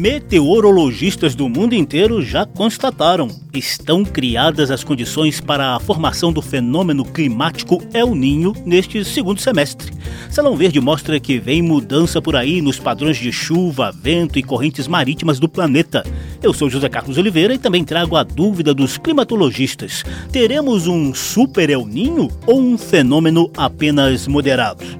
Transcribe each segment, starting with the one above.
Meteorologistas do mundo inteiro já constataram: estão criadas as condições para a formação do fenômeno climático El Ninho neste segundo semestre. Salão Verde mostra que vem mudança por aí nos padrões de chuva, vento e correntes marítimas do planeta. Eu sou José Carlos Oliveira e também trago a dúvida dos climatologistas: teremos um super El Ninho ou um fenômeno apenas moderado?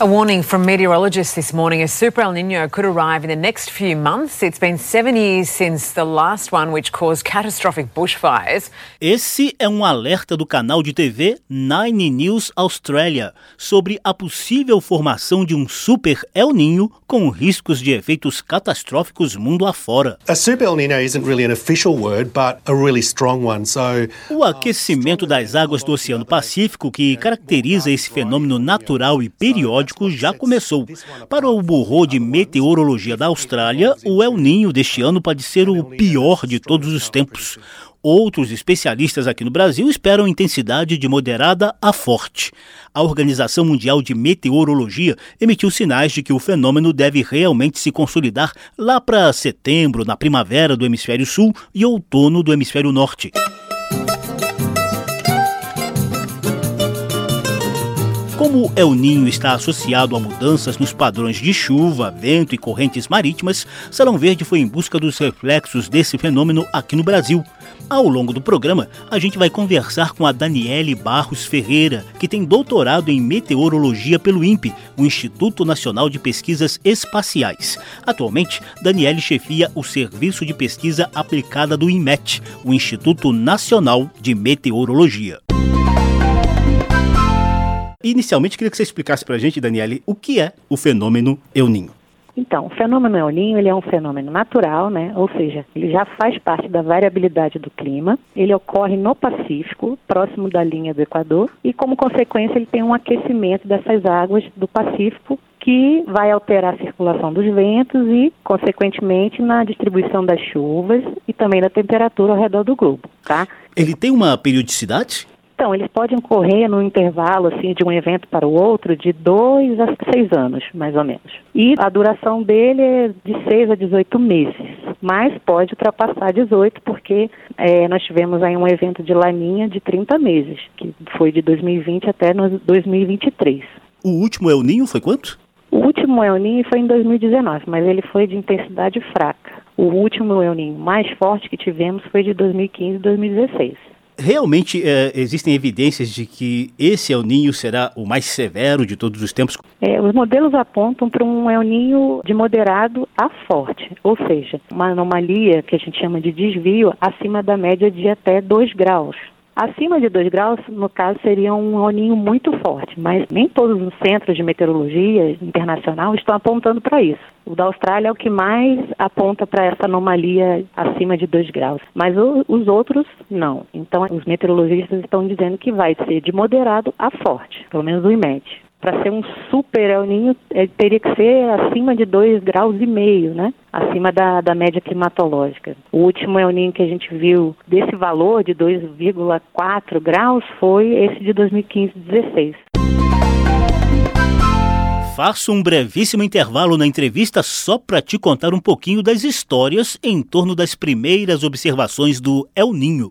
A warning from meteorologists this morning a super El Nino could arrive in the next few months. It's been seven years since the last one, which caused catastrophic bushfires. Esse é um alerta do canal de TV Nine News Australia sobre a possível formação de um super El Ninho com riscos de efeitos catastróficos mundo afora. A super El Nino isn't really an official word, but a really strong one. So, o aquecimento das águas do Oceano Pacífico, que caracteriza esse fenômeno natural e periódico, já começou. Para o Bureau de Meteorologia da Austrália, o El Ninho deste ano pode ser o pior de todos os tempos. Outros especialistas aqui no Brasil esperam intensidade de moderada a forte. A Organização Mundial de Meteorologia emitiu sinais de que o fenômeno deve realmente se consolidar lá para setembro, na primavera do hemisfério sul e outono do hemisfério norte. Como El Ninho está associado a mudanças nos padrões de chuva, vento e correntes marítimas, Salão Verde foi em busca dos reflexos desse fenômeno aqui no Brasil. Ao longo do programa, a gente vai conversar com a Daniele Barros Ferreira, que tem doutorado em meteorologia pelo INPE, o Instituto Nacional de Pesquisas Espaciais. Atualmente, Daniele chefia o Serviço de Pesquisa Aplicada do INMET, o Instituto Nacional de Meteorologia. Inicialmente, queria que você explicasse para a gente, Daniele, o que é o fenômeno El Ninho. Então, o fenômeno El Ninho ele é um fenômeno natural, né? ou seja, ele já faz parte da variabilidade do clima. Ele ocorre no Pacífico, próximo da linha do Equador, e como consequência ele tem um aquecimento dessas águas do Pacífico que vai alterar a circulação dos ventos e, consequentemente, na distribuição das chuvas e também da temperatura ao redor do globo, tá? Ele tem uma periodicidade? Então, eles podem ocorrer no intervalo assim de um evento para o outro de dois a seis anos, mais ou menos. E a duração dele é de seis a 18 meses, mas pode ultrapassar 18 porque é, nós tivemos aí um evento de laninha de 30 meses, que foi de 2020 até 2023. O último El Ninho foi quanto? O último El Ninho foi em 2019, mas ele foi de intensidade fraca. O último El Ninho mais forte que tivemos foi de 2015 e 2016. Realmente é, existem evidências de que esse El Ninho será o mais severo de todos os tempos? É, os modelos apontam para um El Ninho de moderado a forte, ou seja, uma anomalia que a gente chama de desvio acima da média de até 2 graus. Acima de 2 graus, no caso, seria um El muito forte, mas nem todos os centros de meteorologia internacional estão apontando para isso. O da Austrália é o que mais aponta para essa anomalia acima de 2 graus, mas o, os outros não. Então, os meteorologistas estão dizendo que vai ser de moderado a forte, pelo menos o IMET para ser um super El Ninho, ele teria que ser acima de 2 graus e meio, né? Acima da, da média climatológica. O último El Ninho que a gente viu desse valor de 2,4 graus foi esse de 2015-16. Faço um brevíssimo intervalo na entrevista só para te contar um pouquinho das histórias em torno das primeiras observações do El Ninho.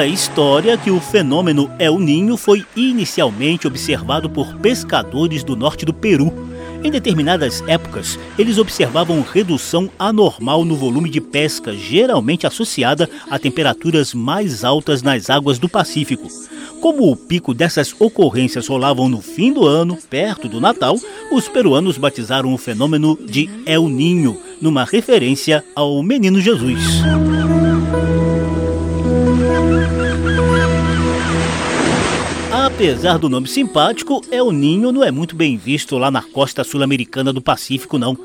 A história que o fenômeno El Ninho foi inicialmente observado por pescadores do norte do Peru. Em determinadas épocas, eles observavam redução anormal no volume de pesca, geralmente associada a temperaturas mais altas nas águas do Pacífico. Como o pico dessas ocorrências rolavam no fim do ano, perto do Natal, os peruanos batizaram o fenômeno de El Ninho, numa referência ao Menino Jesus. Apesar do nome simpático, El Ninho não é muito bem visto lá na costa sul-americana do Pacífico, não.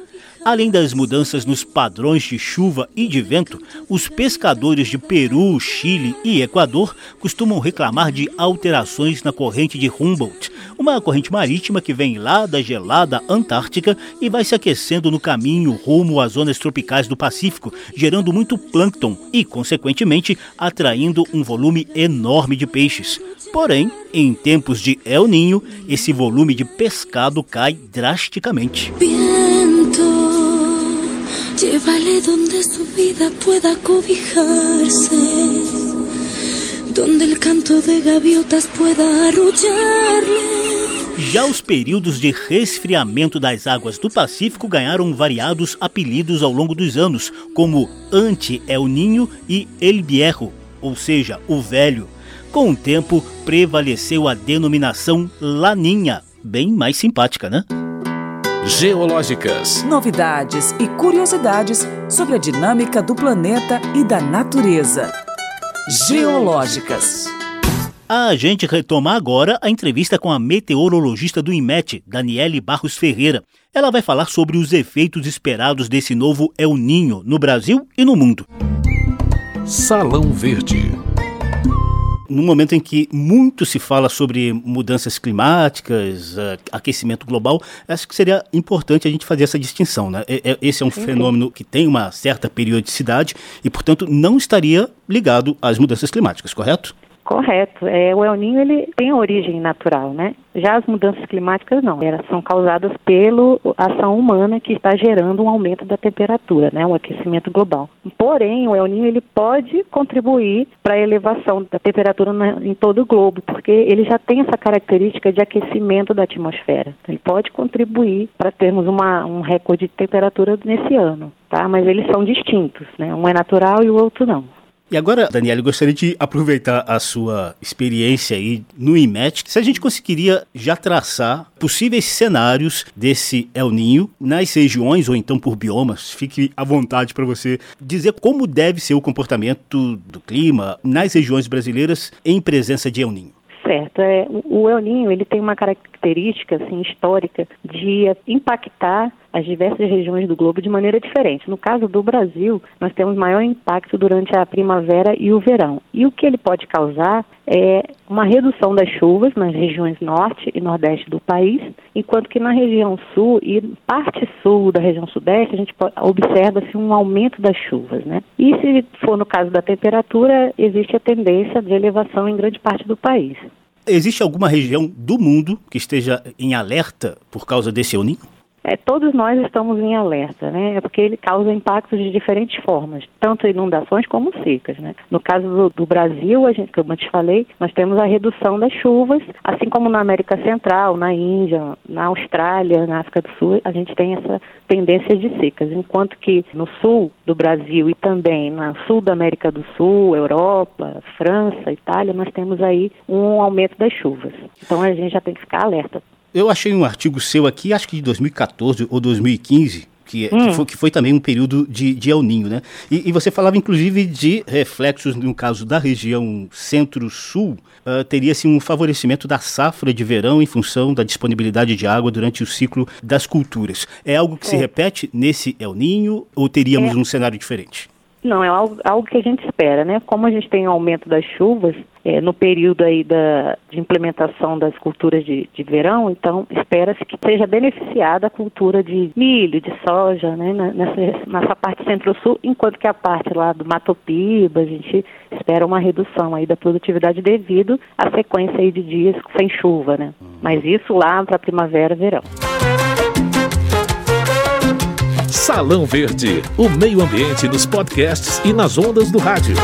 Além das mudanças nos padrões de chuva e de vento, os pescadores de Peru, Chile e Equador costumam reclamar de alterações na corrente de Humboldt, uma corrente marítima que vem lá da gelada Antártica e vai se aquecendo no caminho rumo às zonas tropicais do Pacífico, gerando muito plâncton e, consequentemente, atraindo um volume enorme de peixes. Porém, em tempos de El Ninho, esse volume de pescado cai drasticamente. Llévale donde su vida pueda cobijarse, donde el canto de gaviotas pueda arrullarle. Já os períodos de resfriamento das águas do Pacífico ganharam variados apelidos ao longo dos anos, como Ante-El Ninho e El Viejo, ou seja, o velho. Com o tempo, prevaleceu a denominação Laninha, bem mais simpática, né? Geológicas. Novidades e curiosidades sobre a dinâmica do planeta e da natureza. Geológicas. A gente retoma agora a entrevista com a meteorologista do IMET, Daniele Barros Ferreira. Ela vai falar sobre os efeitos esperados desse novo El Ninho no Brasil e no mundo. Salão Verde no momento em que muito se fala sobre mudanças climáticas, uh, aquecimento global, acho que seria importante a gente fazer essa distinção. Né? Esse é um fenômeno que tem uma certa periodicidade e, portanto, não estaria ligado às mudanças climáticas, correto? Correto. É, o El Ninho ele tem origem natural, né? Já as mudanças climáticas não, elas são causadas pela ação humana que está gerando um aumento da temperatura, né? Um aquecimento global. Porém, o El Ninho ele pode contribuir para a elevação da temperatura na, em todo o globo, porque ele já tem essa característica de aquecimento da atmosfera. Ele pode contribuir para termos uma, um recorde de temperatura nesse ano, tá? Mas eles são distintos, né? Um é natural e o outro não. E agora, Daniela, eu gostaria de aproveitar a sua experiência aí no IMET, se a gente conseguiria já traçar possíveis cenários desse El Ninho nas regiões ou então por biomas. Fique à vontade para você dizer como deve ser o comportamento do clima nas regiões brasileiras em presença de El Ninho. Certo. É, o El Ninho ele tem uma característica assim, histórica de impactar as diversas regiões do globo de maneira diferente. No caso do Brasil, nós temos maior impacto durante a primavera e o verão. E o que ele pode causar é uma redução das chuvas nas regiões norte e nordeste do país, enquanto que na região sul e parte sul da região sudeste a gente observa-se um aumento das chuvas, né? E se for no caso da temperatura, existe a tendência de elevação em grande parte do país. Existe alguma região do mundo que esteja em alerta por causa desse El é, todos nós estamos em alerta, né? É porque ele causa impactos de diferentes formas, tanto inundações como secas, né? No caso do, do, Brasil, a gente, como eu te falei, nós temos a redução das chuvas, assim como na América Central, na Índia, na Austrália, na África do Sul, a gente tem essa tendência de secas, enquanto que no sul do Brasil e também no sul da América do Sul, Europa, França, Itália, nós temos aí um aumento das chuvas. Então a gente já tem que ficar alerta eu achei um artigo seu aqui, acho que de 2014 ou 2015, que, hum. que, foi, que, foi, também um período de, de El Ninho, né? E, e, você falava, inclusive, de reflexos, no caso da região centro-sul, uh, teria-se um favorecimento da safra de verão em função da disponibilidade de água durante o ciclo das culturas. É algo que é. se repete nesse El Ninho ou teríamos é. um cenário diferente? Não, é algo, algo que a gente espera, né? Como a gente tem um aumento das chuvas é, no período aí da, de implementação das culturas de, de verão, então espera-se que seja beneficiada a cultura de milho, de soja, né? Nessa, nessa parte centro-sul, enquanto que a parte lá do Mato Piba, a gente espera uma redução aí da produtividade devido à sequência aí de dias sem chuva, né? Mas isso lá para primavera, verão. Salão Verde, o meio ambiente nos podcasts e nas ondas do rádio.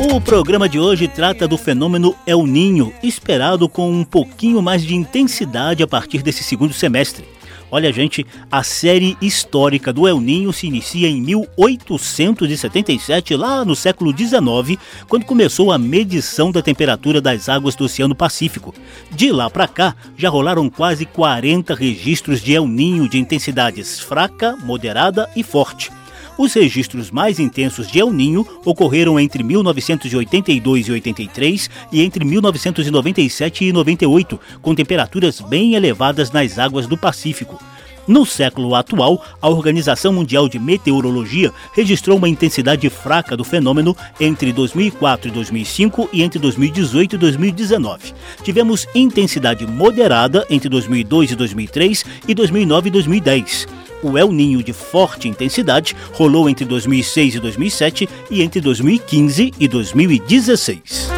O programa de hoje trata do fenômeno El Ninho, esperado com um pouquinho mais de intensidade a partir desse segundo semestre. Olha, gente, a série histórica do El Ninho se inicia em 1877, lá no século XIX, quando começou a medição da temperatura das águas do Oceano Pacífico. De lá para cá, já rolaram quase 40 registros de El Ninho de intensidades fraca, moderada e forte. Os registros mais intensos de El Ninho ocorreram entre 1982 e 83 e entre 1997 e 98, com temperaturas bem elevadas nas águas do Pacífico. No século atual, a Organização Mundial de Meteorologia registrou uma intensidade fraca do fenômeno entre 2004 e 2005 e entre 2018 e 2019. Tivemos intensidade moderada entre 2002 e 2003 e 2009 e 2010. O El Ninho de forte intensidade rolou entre 2006 e 2007 e entre 2015 e 2016.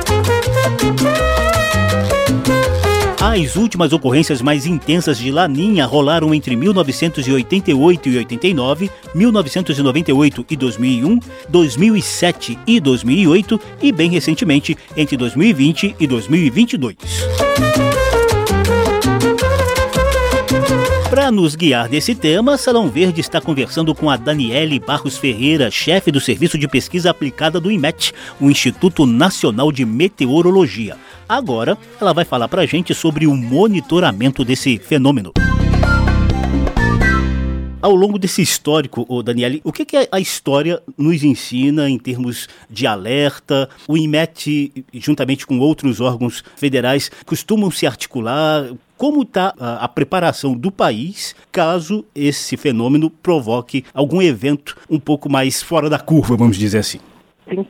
As últimas ocorrências mais intensas de Laninha rolaram entre 1988 e 89, 1998 e 2001, 2007 e 2008 e, bem recentemente, entre 2020 e 2022. Para nos guiar nesse tema, Salão Verde está conversando com a Daniele Barros Ferreira, chefe do Serviço de Pesquisa Aplicada do IMET, o Instituto Nacional de Meteorologia. Agora, ela vai falar para a gente sobre o monitoramento desse fenômeno. Ao longo desse histórico, o Daniele, o que, que a história nos ensina em termos de alerta? O IMET, juntamente com outros órgãos federais, costumam se articular? Como está a, a, preparação do país caso esse fenômeno provoque algum evento um pouco mais fora da curva, vamos dizer assim?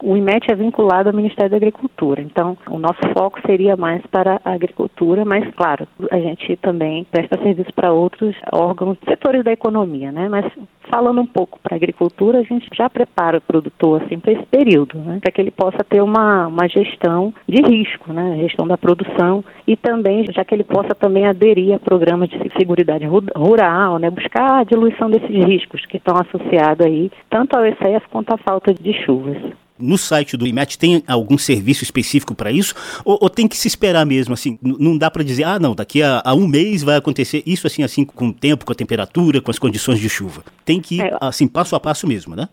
O IMET é vinculado ao Ministério da Agricultura, então o nosso foco seria mais para a agricultura, mas claro, a gente também presta serviço para outros órgãos, setores da economia, né? Mas falando um pouco para a agricultura, a gente já prepara o produtor assim para esse período, né? Para que ele possa ter uma, uma gestão de risco, né? Gestão da produção e também já que ele possa também aderir a programas de seguridade rural, né? Buscar a diluição desses riscos que estão associados aí tanto ao excesso quanto à falta de chuvas no site do IMET tem algum serviço específico para isso? Ou, ou, tem que se esperar mesmo? Assim, não dá para dizer, ah, não, daqui a, a, um mês vai acontecer isso assim, assim, com o tempo, com a temperatura, com as condições de chuva. Tem que ir, é. assim, passo a passo mesmo, né?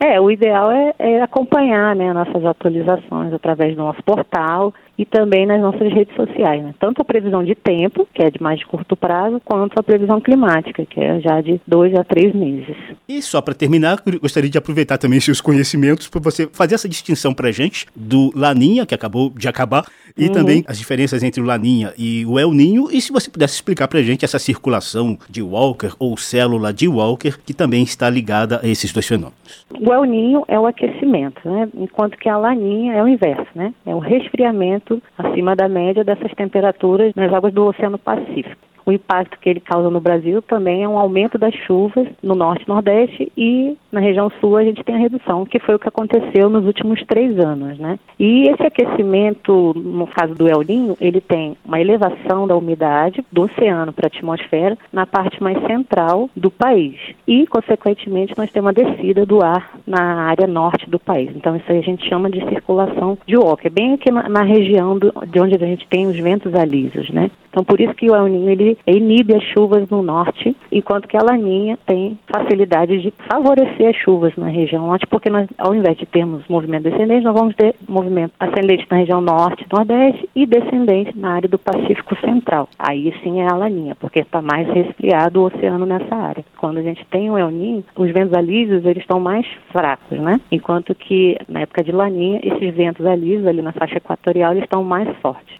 É, o ideal é, é acompanhar né, nossas atualizações através do nosso portal e também nas nossas redes sociais, né? tanto a previsão de tempo, que é de mais de curto prazo, quanto a previsão climática, que é já de dois a três meses. E só para terminar, gostaria de aproveitar também seus conhecimentos para você fazer essa distinção para gente do Laninha, que acabou de acabar, e uhum. também as diferenças entre o Laninha e o El Ninho, e se você pudesse explicar para gente essa circulação de Walker ou célula de Walker, que também está ligada a esses dois fenômenos. O El Ninho é o aquecimento, né? enquanto que a Laninha é o inverso, né? é o resfriamento acima da média dessas temperaturas nas águas do Oceano Pacífico. O impacto que ele causa no Brasil também é um aumento das chuvas no norte e nordeste e na região sul a gente tem a redução, que foi o que aconteceu nos últimos três anos, né? E esse aquecimento, no caso do El Ninho, ele tem uma elevação da umidade do oceano para a atmosfera na parte mais central do país e, consequentemente, nós temos uma descida do ar na área norte do país. Então isso a gente chama de circulação de Walker, bem aqui na, na região do, de onde a gente tem os ventos alisos, né? Então por isso que o El Ninho ele inibe as chuvas no norte, enquanto que a laninha tem facilidade de favorecer as chuvas na região norte, porque nós, ao invés de termos movimento descendente, nós vamos ter movimento ascendente na região norte, nordeste e descendente na área do Pacífico Central. Aí sim é a laninha, porque está mais resfriado o oceano nessa área. Quando a gente tem o El Ninho, os ventos alísios eles estão mais fracos, né? Enquanto que na época de laninha, esses ventos alísios ali na faixa equatorial eles estão mais fortes.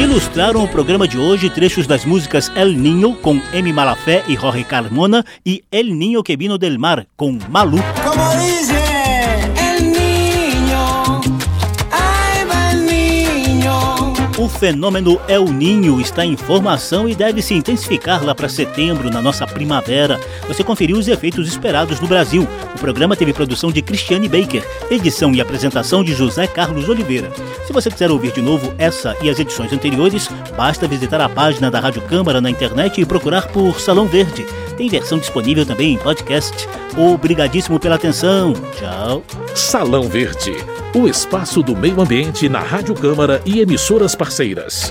Ilustraram o programa de hoje trechos das músicas El Niño com Emi Malafé e Jorge Carmona e El Niño que vino del mar com Malu. O fenômeno El Ninho está em formação e deve se intensificar lá para setembro, na nossa primavera. Você conferiu os efeitos esperados no Brasil. O programa teve produção de Cristiane Baker, edição e apresentação de José Carlos Oliveira. Se você quiser ouvir de novo essa e as edições anteriores, basta visitar a página da Rádio Câmara na internet e procurar por Salão Verde. Tem versão disponível também em podcast. Obrigadíssimo pela atenção. Tchau. Salão Verde, o espaço do meio ambiente na Rádio Câmara e emissoras parceiras.